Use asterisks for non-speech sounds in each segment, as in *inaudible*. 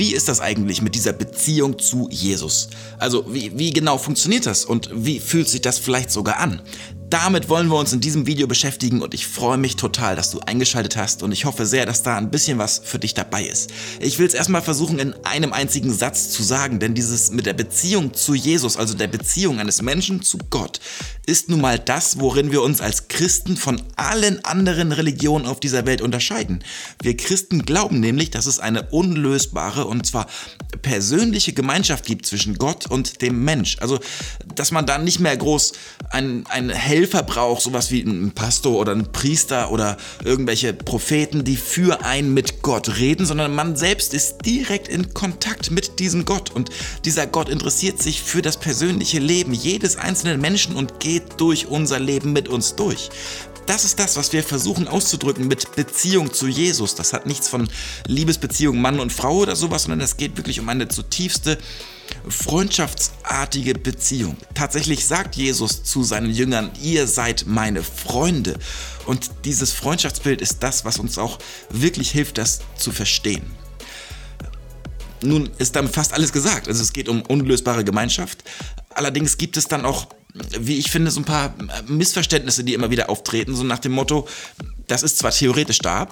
Wie ist das eigentlich mit dieser Beziehung zu Jesus? Also wie, wie genau funktioniert das und wie fühlt sich das vielleicht sogar an? Damit wollen wir uns in diesem Video beschäftigen und ich freue mich total, dass du eingeschaltet hast und ich hoffe sehr, dass da ein bisschen was für dich dabei ist. Ich will es erstmal versuchen in einem einzigen Satz zu sagen, denn dieses mit der Beziehung zu Jesus, also der Beziehung eines Menschen zu Gott, ist nun mal das, worin wir uns als Christen von allen anderen Religionen auf dieser Welt unterscheiden. Wir Christen glauben nämlich, dass es eine unlösbare und zwar persönliche Gemeinschaft gibt zwischen Gott und dem Mensch. Also, dass man da nicht mehr groß ein, ein Held Helfer braucht, sowas wie ein Pastor oder ein Priester oder irgendwelche Propheten, die für einen mit Gott reden, sondern man selbst ist direkt in Kontakt mit diesem Gott und dieser Gott interessiert sich für das persönliche Leben jedes einzelnen Menschen und geht durch unser Leben mit uns durch. Das ist das, was wir versuchen auszudrücken mit Beziehung zu Jesus. Das hat nichts von Liebesbeziehung Mann und Frau oder sowas, sondern es geht wirklich um eine zutiefste freundschaftsartige Beziehung. Tatsächlich sagt Jesus zu seinen Jüngern, ihr seid meine Freunde. Und dieses Freundschaftsbild ist das, was uns auch wirklich hilft, das zu verstehen. Nun ist damit fast alles gesagt. Also es geht um unlösbare Gemeinschaft. Allerdings gibt es dann auch, wie ich finde, so ein paar Missverständnisse, die immer wieder auftreten, so nach dem Motto, das ist zwar theoretisch da,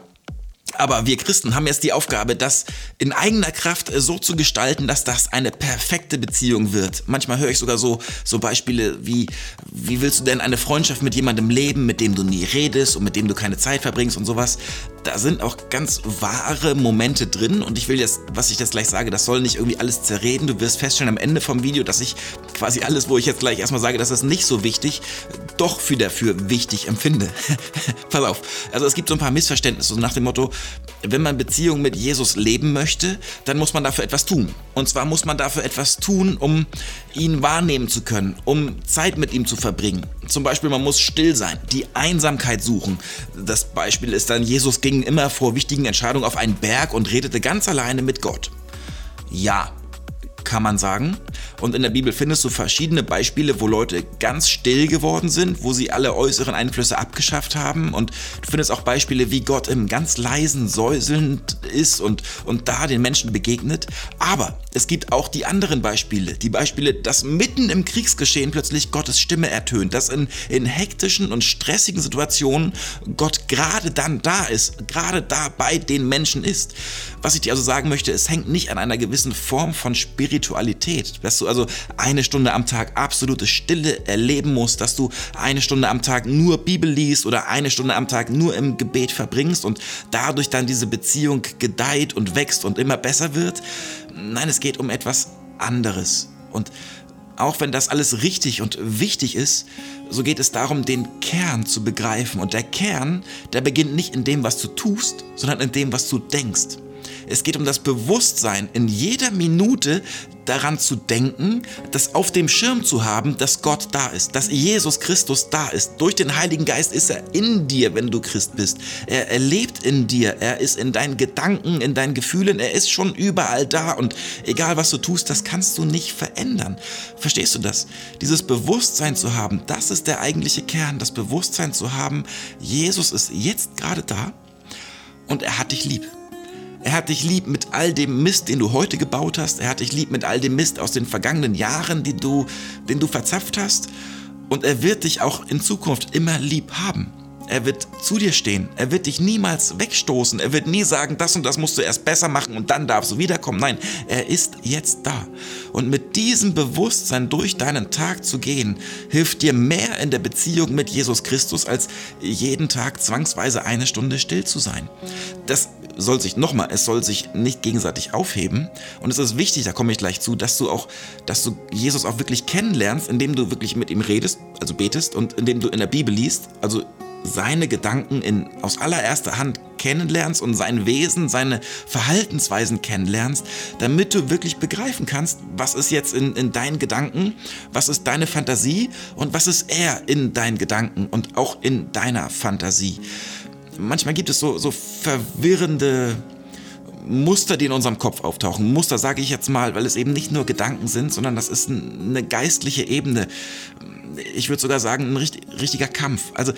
aber wir Christen haben jetzt die Aufgabe, das in eigener Kraft äh, so zu gestalten, dass das eine perfekte Beziehung wird. Manchmal höre ich sogar so, so Beispiele wie, wie willst du denn eine Freundschaft mit jemandem leben, mit dem du nie redest und mit dem du keine Zeit verbringst und sowas da sind auch ganz wahre Momente drin und ich will jetzt, was ich jetzt gleich sage, das soll nicht irgendwie alles zerreden. Du wirst feststellen am Ende vom Video, dass ich quasi alles, wo ich jetzt gleich erstmal sage, das ist nicht so wichtig, doch für dafür wichtig empfinde. *laughs* Pass auf. Also es gibt so ein paar Missverständnisse nach dem Motto, wenn man Beziehung mit Jesus leben möchte, dann muss man dafür etwas tun. Und zwar muss man dafür etwas tun, um ihn wahrnehmen zu können, um Zeit mit ihm zu verbringen. Zum Beispiel, man muss still sein, die Einsamkeit suchen. Das Beispiel ist dann, Jesus ging immer vor wichtigen Entscheidungen auf einen Berg und redete ganz alleine mit Gott. Ja, kann man sagen. Und in der Bibel findest du verschiedene Beispiele, wo Leute ganz still geworden sind, wo sie alle äußeren Einflüsse abgeschafft haben. Und du findest auch Beispiele, wie Gott im ganz leisen Säuseln ist und, und da den Menschen begegnet. Aber es gibt auch die anderen Beispiele. Die Beispiele, dass mitten im Kriegsgeschehen plötzlich Gottes Stimme ertönt, dass in, in hektischen und stressigen Situationen Gott gerade dann da ist, gerade da bei den Menschen ist. Was ich dir also sagen möchte, es hängt nicht an einer gewissen Form von Spiritualität, dass du also eine Stunde am Tag absolute Stille erleben musst, dass du eine Stunde am Tag nur Bibel liest oder eine Stunde am Tag nur im Gebet verbringst und dadurch dann diese Beziehung gedeiht und wächst und immer besser wird. Nein, es geht um etwas anderes. Und auch wenn das alles richtig und wichtig ist, so geht es darum, den Kern zu begreifen. Und der Kern, der beginnt nicht in dem, was du tust, sondern in dem, was du denkst. Es geht um das Bewusstsein, in jeder Minute daran zu denken, das auf dem Schirm zu haben, dass Gott da ist, dass Jesus Christus da ist. Durch den Heiligen Geist ist er in dir, wenn du Christ bist. Er, er lebt in dir, er ist in deinen Gedanken, in deinen Gefühlen, er ist schon überall da und egal was du tust, das kannst du nicht verändern. Verstehst du das? Dieses Bewusstsein zu haben, das ist der eigentliche Kern, das Bewusstsein zu haben, Jesus ist jetzt gerade da und er hat dich lieb. Er hat dich lieb mit all dem Mist, den du heute gebaut hast. Er hat dich lieb mit all dem Mist aus den vergangenen Jahren, die du, den du verzapft hast. Und er wird dich auch in Zukunft immer lieb haben. Er wird zu dir stehen. Er wird dich niemals wegstoßen. Er wird nie sagen, das und das musst du erst besser machen und dann darfst du wiederkommen. Nein, er ist jetzt da. Und mit diesem Bewusstsein durch deinen Tag zu gehen, hilft dir mehr in der Beziehung mit Jesus Christus, als jeden Tag zwangsweise eine Stunde still zu sein. Das soll sich nochmal, es soll sich nicht gegenseitig aufheben. Und es ist wichtig, da komme ich gleich zu, dass du auch, dass du Jesus auch wirklich kennenlernst, indem du wirklich mit ihm redest, also betest und indem du in der Bibel liest, also seine Gedanken in, aus allererster Hand kennenlernst und sein Wesen, seine Verhaltensweisen kennenlernst, damit du wirklich begreifen kannst, was ist jetzt in, in deinen Gedanken, was ist deine Fantasie und was ist er in deinen Gedanken und auch in deiner Fantasie. Manchmal gibt es so, so verwirrende Muster, die in unserem Kopf auftauchen. Muster sage ich jetzt mal, weil es eben nicht nur Gedanken sind, sondern das ist eine geistliche Ebene. Ich würde sogar sagen, ein richtiger Kampf. Also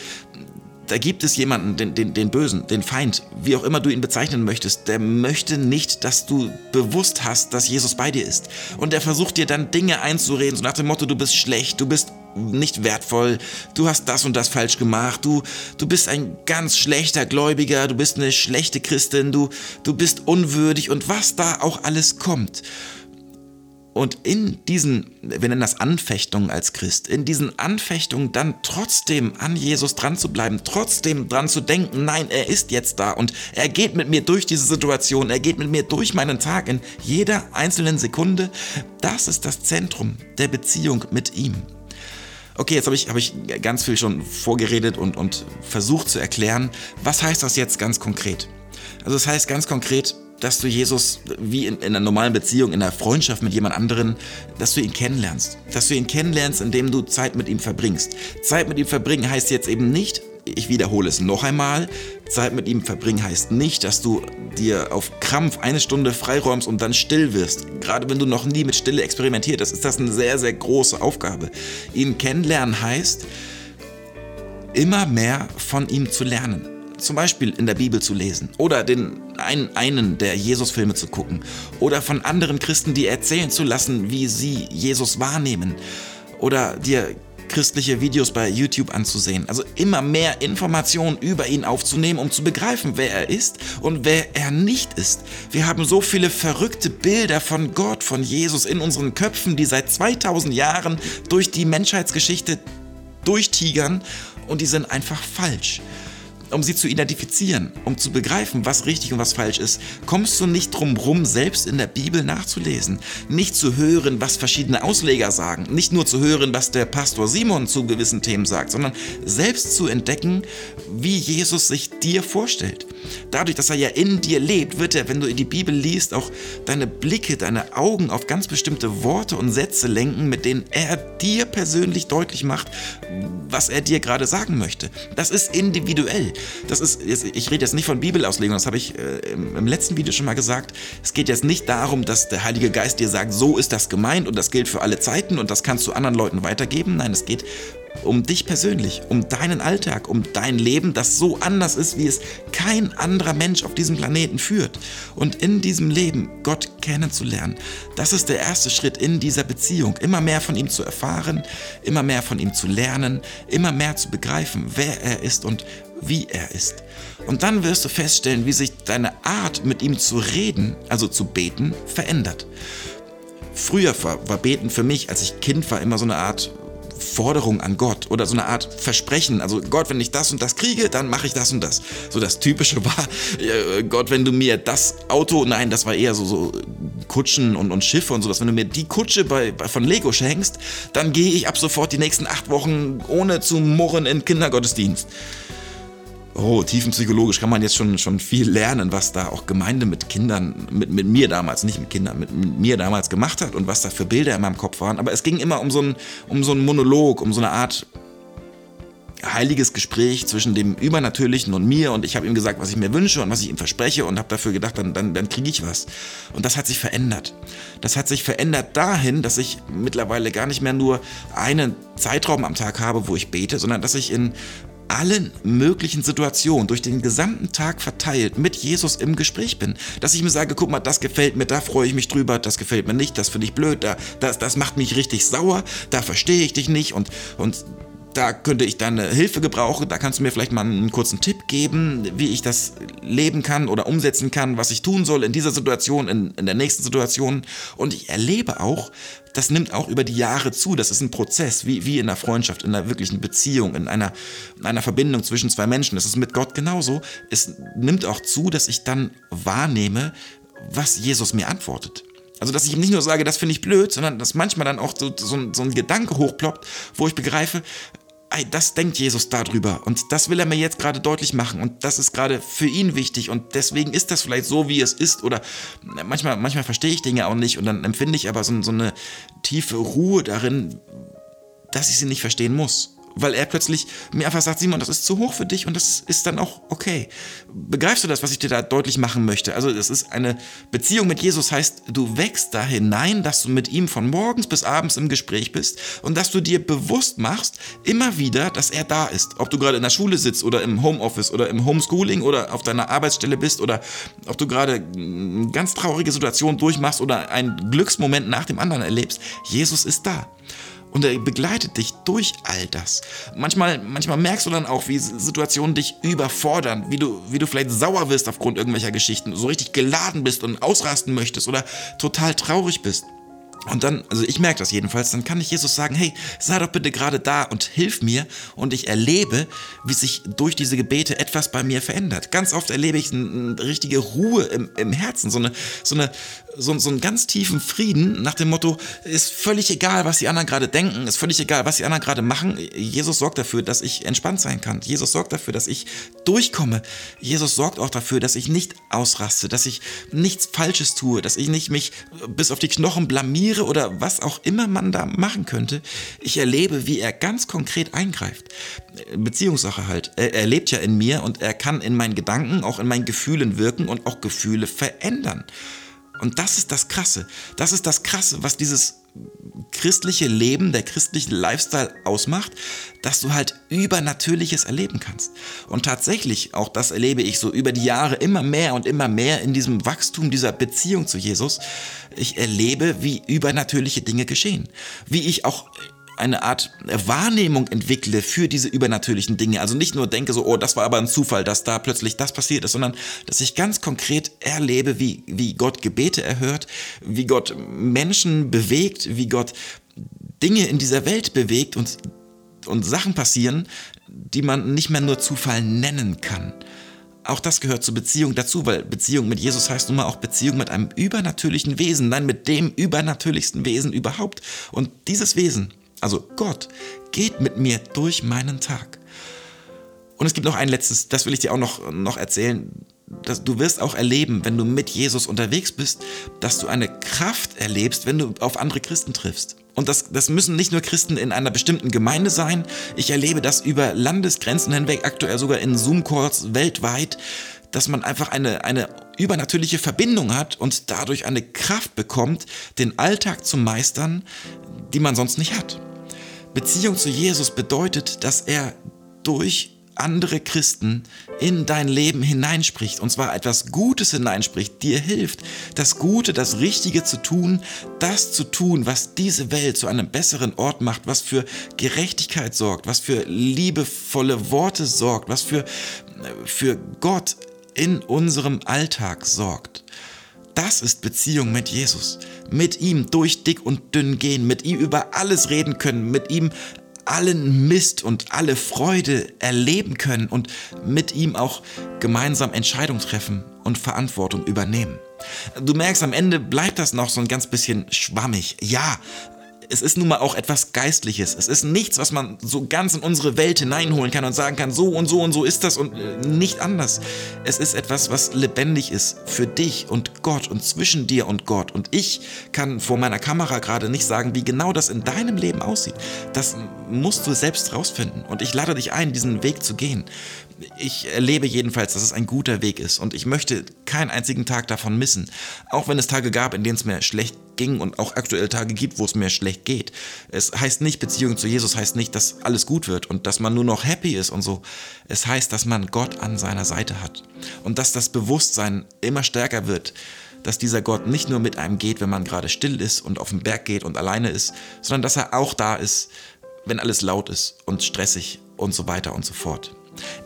da gibt es jemanden, den, den, den Bösen, den Feind, wie auch immer du ihn bezeichnen möchtest, der möchte nicht, dass du bewusst hast, dass Jesus bei dir ist. Und der versucht dir dann Dinge einzureden, so nach dem Motto, du bist schlecht, du bist nicht wertvoll, du hast das und das falsch gemacht, du, du bist ein ganz schlechter Gläubiger, du bist eine schlechte Christin, du, du bist unwürdig und was da auch alles kommt. Und in diesen, wir nennen das Anfechtungen als Christ, in diesen Anfechtungen dann trotzdem an Jesus dran zu bleiben, trotzdem dran zu denken, nein, er ist jetzt da und er geht mit mir durch diese Situation, er geht mit mir durch meinen Tag in jeder einzelnen Sekunde, das ist das Zentrum der Beziehung mit ihm. Okay, jetzt habe ich, hab ich ganz viel schon vorgeredet und, und versucht zu erklären, was heißt das jetzt ganz konkret? Also das heißt ganz konkret, dass du Jesus wie in, in, einer normalen Beziehung, in einer Freundschaft mit jemand anderen, dass du ihn kennenlernst. Dass du ihn kennenlernst, indem du Zeit mit ihm verbringst. Zeit mit ihm verbringen heißt jetzt eben nicht, ich wiederhole es noch einmal, Zeit mit ihm verbringen heißt nicht, dass du dir auf Krampf eine Stunde freiräumst und dann still wirst. Gerade wenn du noch nie mit Stille experimentiert hast, ist das eine sehr, sehr große Aufgabe. Ihn kennenlernen heißt, immer mehr von ihm zu lernen zum Beispiel in der Bibel zu lesen oder den einen, einen der Jesus-Filme zu gucken oder von anderen Christen dir erzählen zu lassen, wie sie Jesus wahrnehmen oder dir christliche Videos bei YouTube anzusehen. Also immer mehr Informationen über ihn aufzunehmen, um zu begreifen, wer er ist und wer er nicht ist. Wir haben so viele verrückte Bilder von Gott, von Jesus in unseren Köpfen, die seit 2000 Jahren durch die Menschheitsgeschichte durchtigern und die sind einfach falsch um sie zu identifizieren, um zu begreifen, was richtig und was falsch ist, kommst du nicht drum rum, selbst in der Bibel nachzulesen, nicht zu hören, was verschiedene Ausleger sagen, nicht nur zu hören, was der Pastor Simon zu gewissen Themen sagt, sondern selbst zu entdecken, wie Jesus sich dir vorstellt. Dadurch, dass er ja in dir lebt, wird er, wenn du in die Bibel liest, auch deine Blicke, deine Augen auf ganz bestimmte Worte und Sätze lenken, mit denen er dir persönlich deutlich macht, was er dir gerade sagen möchte. Das ist individuell. Das ist, ich rede jetzt nicht von Bibelauslegung, das habe ich äh, im letzten Video schon mal gesagt. Es geht jetzt nicht darum, dass der Heilige Geist dir sagt, so ist das gemeint und das gilt für alle Zeiten und das kannst du anderen Leuten weitergeben. Nein, es geht um dich persönlich, um deinen Alltag, um dein Leben, das so anders ist, wie es kein anderer Mensch auf diesem Planeten führt. Und in diesem Leben Gott kennenzulernen, das ist der erste Schritt in dieser Beziehung. Immer mehr von ihm zu erfahren, immer mehr von ihm zu lernen, immer mehr zu begreifen, wer er ist und wie er ist. Und dann wirst du feststellen, wie sich deine Art, mit ihm zu reden, also zu beten, verändert. Früher war, war Beten für mich, als ich Kind war, immer so eine Art Forderung an Gott oder so eine Art Versprechen. Also Gott, wenn ich das und das kriege, dann mache ich das und das. So das Typische *laughs* war, äh, Gott, wenn du mir das Auto, nein, das war eher so, so Kutschen und, und Schiffe und so, dass wenn du mir die Kutsche bei, bei von Lego schenkst, dann gehe ich ab sofort die nächsten acht Wochen ohne zu murren in Kindergottesdienst oh, tiefenpsychologisch kann man jetzt schon, schon viel lernen, was da auch Gemeinde mit Kindern, mit, mit mir damals, nicht mit Kindern, mit, mit mir damals gemacht hat und was da für Bilder in meinem Kopf waren. Aber es ging immer um so einen, um so Monolog, um so eine Art heiliges Gespräch zwischen dem Übernatürlichen und mir und ich habe ihm gesagt, was ich mir wünsche und was ich ihm verspreche und habe dafür gedacht, dann, dann, dann kriege ich was. Und das hat sich verändert. Das hat sich verändert dahin, dass ich mittlerweile gar nicht mehr nur einen Zeitraum am Tag habe, wo ich bete, sondern dass ich in allen möglichen Situationen durch den gesamten Tag verteilt mit Jesus im Gespräch bin. Dass ich mir sage, guck mal, das gefällt mir, da freue ich mich drüber, das gefällt mir nicht, das finde ich blöd, da, das, das macht mich richtig sauer, da verstehe ich dich nicht und, und da könnte ich deine Hilfe gebrauchen. Da kannst du mir vielleicht mal einen kurzen Tipp geben, wie ich das leben kann oder umsetzen kann, was ich tun soll in dieser Situation, in, in der nächsten Situation. Und ich erlebe auch, das nimmt auch über die Jahre zu. Das ist ein Prozess, wie, wie in einer Freundschaft, in einer wirklichen Beziehung, in einer, in einer Verbindung zwischen zwei Menschen. Das ist mit Gott genauso. Es nimmt auch zu, dass ich dann wahrnehme, was Jesus mir antwortet. Also, dass ich ihm nicht nur sage, das finde ich blöd, sondern dass manchmal dann auch so, so, so ein Gedanke hochploppt, wo ich begreife, ey, das denkt Jesus darüber. Und das will er mir jetzt gerade deutlich machen. Und das ist gerade für ihn wichtig. Und deswegen ist das vielleicht so, wie es ist. Oder manchmal, manchmal verstehe ich Dinge auch nicht. Und dann empfinde ich aber so, so eine tiefe Ruhe darin, dass ich sie nicht verstehen muss weil er plötzlich mir einfach sagt, Simon, das ist zu hoch für dich und das ist dann auch okay. Begreifst du das, was ich dir da deutlich machen möchte? Also es ist eine Beziehung mit Jesus heißt, du wächst da hinein, dass du mit ihm von morgens bis abends im Gespräch bist und dass du dir bewusst machst, immer wieder, dass er da ist. Ob du gerade in der Schule sitzt oder im Homeoffice oder im Homeschooling oder auf deiner Arbeitsstelle bist oder ob du gerade eine ganz traurige Situation durchmachst oder einen Glücksmoment nach dem anderen erlebst. Jesus ist da. Und er begleitet dich durch all das. Manchmal, manchmal merkst du dann auch, wie Situationen dich überfordern, wie du, wie du vielleicht sauer wirst aufgrund irgendwelcher Geschichten, so richtig geladen bist und ausrasten möchtest oder total traurig bist. Und dann, also ich merke das jedenfalls, dann kann ich Jesus sagen, hey, sei doch bitte gerade da und hilf mir. Und ich erlebe, wie sich durch diese Gebete etwas bei mir verändert. Ganz oft erlebe ich eine, richtige Ruhe im, im Herzen, so, eine, so, eine, so, so einen ganz tiefen Frieden nach dem Motto, ist völlig egal, was die anderen gerade denken, ist völlig egal, was die anderen gerade machen. Jesus sorgt dafür, dass ich entspannt sein kann. Jesus sorgt dafür, dass ich durchkomme. Jesus sorgt auch dafür, dass ich nicht ausraste, dass ich nichts Falsches tue, dass ich nicht mich bis auf die Knochen blamiere oder was auch immer man da machen könnte. Ich erlebe, wie er ganz konkret eingreift. Beziehungssache halt. Er, er lebt ja in mir und er kann in meinen Gedanken, auch in meinen Gefühlen wirken und auch Gefühle verändern. Und das ist das Krasse. Das ist das Krasse, was dieses christliche Leben, der christliche Lifestyle ausmacht, dass du halt Übernatürliches erleben kannst. Und tatsächlich, auch das erlebe ich so über die Jahre immer mehr und immer mehr in diesem Wachstum dieser Beziehung zu Jesus. Ich erlebe, wie übernatürliche Dinge geschehen. Wie ich auch eine Art Wahrnehmung entwickle für diese übernatürlichen Dinge. Also nicht nur denke so, oh, das war aber ein Zufall, dass da plötzlich das passiert ist, sondern dass ich ganz konkret erlebe, wie, wie Gott Gebete erhört, wie Gott Menschen bewegt, wie Gott Dinge in dieser Welt bewegt und, und Sachen passieren, die man nicht mehr nur Zufall nennen kann. Auch das gehört zur Beziehung dazu, weil Beziehung mit Jesus heißt nun mal auch Beziehung mit einem übernatürlichen Wesen, nein, mit dem übernatürlichsten Wesen überhaupt. Und dieses Wesen, also Gott, geht mit mir durch meinen Tag. Und es gibt noch ein letztes, das will ich dir auch noch, noch erzählen. Dass du wirst auch erleben, wenn du mit Jesus unterwegs bist, dass du eine Kraft erlebst, wenn du auf andere Christen triffst. Und das, das müssen nicht nur Christen in einer bestimmten Gemeinde sein. Ich erlebe das über Landesgrenzen hinweg, aktuell sogar in Zoom-Calls weltweit, dass man einfach eine, eine übernatürliche Verbindung hat und dadurch eine Kraft bekommt, den Alltag zu meistern, die man sonst nicht hat. Beziehung zu Jesus bedeutet, dass er durch andere Christen in dein Leben hineinspricht, und zwar etwas Gutes hineinspricht, dir hilft, das Gute, das Richtige zu tun, das zu tun, was diese Welt zu einem besseren Ort macht, was für Gerechtigkeit sorgt, was für liebevolle Worte sorgt, was für, für Gott in unserem Alltag sorgt. Das ist Beziehung mit Jesus. Mit ihm durch dick und dünn gehen, mit ihm über alles reden können, mit ihm allen Mist und alle Freude erleben können und mit ihm auch gemeinsam Entscheidungen treffen und Verantwortung übernehmen. Du merkst, am Ende bleibt das noch so ein ganz bisschen schwammig. Ja, es ist nun mal auch etwas Geistliches. Es ist nichts, was man so ganz in unsere Welt hineinholen kann und sagen kann, so und so und so ist das und äh, nicht anders. Es ist etwas, was lebendig ist für dich und Gott und zwischen dir und Gott. Und ich kann vor meiner Kamera gerade nicht sagen, wie genau das in deinem Leben aussieht. Das musst du selbst rausfinden. Und ich lade dich ein, diesen Weg zu gehen ich erlebe jedenfalls, dass es ein guter Weg ist und ich möchte keinen einzigen Tag davon missen. Auch wenn es Tage gab, in denen es mir schlecht ging und auch aktuell Tage gibt, wo es mir schlecht geht. Es heißt nicht, Beziehung zu Jesus heißt nicht, dass alles gut wird und dass man nur noch happy ist und so. Es heißt, dass man Gott an seiner Seite hat und dass das Bewusstsein immer stärker wird, dass dieser Gott nicht nur mit einem geht, wenn man gerade still ist und auf den Berg geht und alleine ist, sondern dass er auch da ist, wenn alles laut ist und stressig und so weiter und so fort.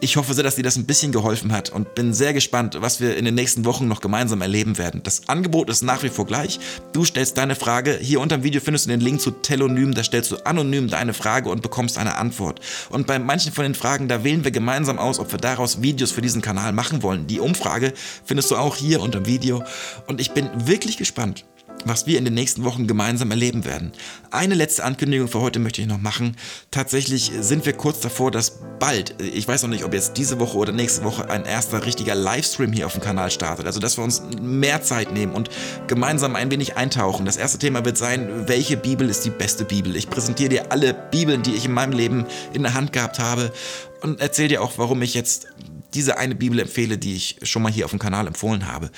Ich hoffe sehr, dass dir das ein bisschen geholfen hat und bin sehr gespannt, was wir in den nächsten Wochen noch gemeinsam erleben werden. Das Angebot ist nach wie vor gleich. Du stellst deine Frage. Hier unter dem Video findest du den Link zu Telonym. Da stellst du anonym deine Frage und bekommst eine Antwort. Und bei manchen von den Fragen, da wählen wir gemeinsam aus, ob wir daraus Videos für diesen Kanal machen wollen. Die Umfrage findest du auch hier unter dem Video. Und ich bin wirklich gespannt, was wir in den nächsten Wochen gemeinsam erleben werden. Eine letzte Ankündigung für heute möchte ich noch machen. Tatsächlich sind wir kurz davor, dass bald, ich weiß noch nicht, ob jetzt diese Woche oder nächste Woche ein erster richtiger Livestream hier auf dem Kanal startet. Also, dass wir uns mehr Zeit nehmen und gemeinsam ein wenig eintauchen. Das erste Thema wird sein, welche Bibel ist die beste Bibel? Ich präsentiere dir alle Bibeln, die ich in meinem Leben in der Hand gehabt habe und erzähle dir auch, warum ich jetzt diese eine Bibel empfehle, die ich schon mal hier auf dem Kanal empfohlen habe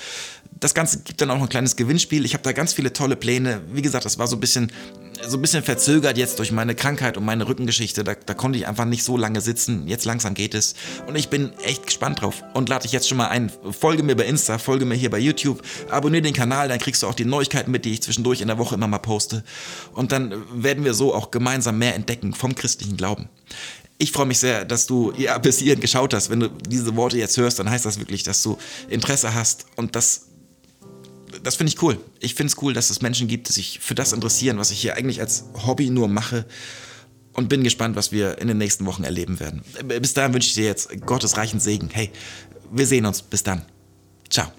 das Ganze gibt dann auch noch ein kleines Gewinnspiel. Ich habe da ganz viele tolle Pläne. Wie gesagt, das war so ein bisschen, so ein bisschen verzögert jetzt durch meine Krankheit und meine Rückengeschichte. Da, da konnte ich einfach nicht so lange sitzen. Jetzt langsam geht es. Und ich bin echt gespannt drauf. Und lade dich jetzt schon mal ein. Folge mir bei Insta, folge mir hier bei YouTube. Abonniere den Kanal, dann kriegst du auch die Neuigkeiten mit, die ich zwischendurch in der Woche immer mal poste. Und dann werden wir so auch gemeinsam mehr entdecken vom christlichen Glauben. Ich freue mich sehr, dass du ja, bis hierhin geschaut hast. Wenn du diese Worte jetzt hörst, dann heißt das wirklich, dass du Interesse hast und das das finde ich cool. Ich finde es cool, dass es Menschen gibt, die sich für das interessieren, was ich hier eigentlich als Hobby nur mache. Und bin gespannt, was wir in den nächsten Wochen erleben werden. Bis dahin wünsche ich dir jetzt Gottes reichen Segen. Hey, wir sehen uns. Bis dann. Ciao.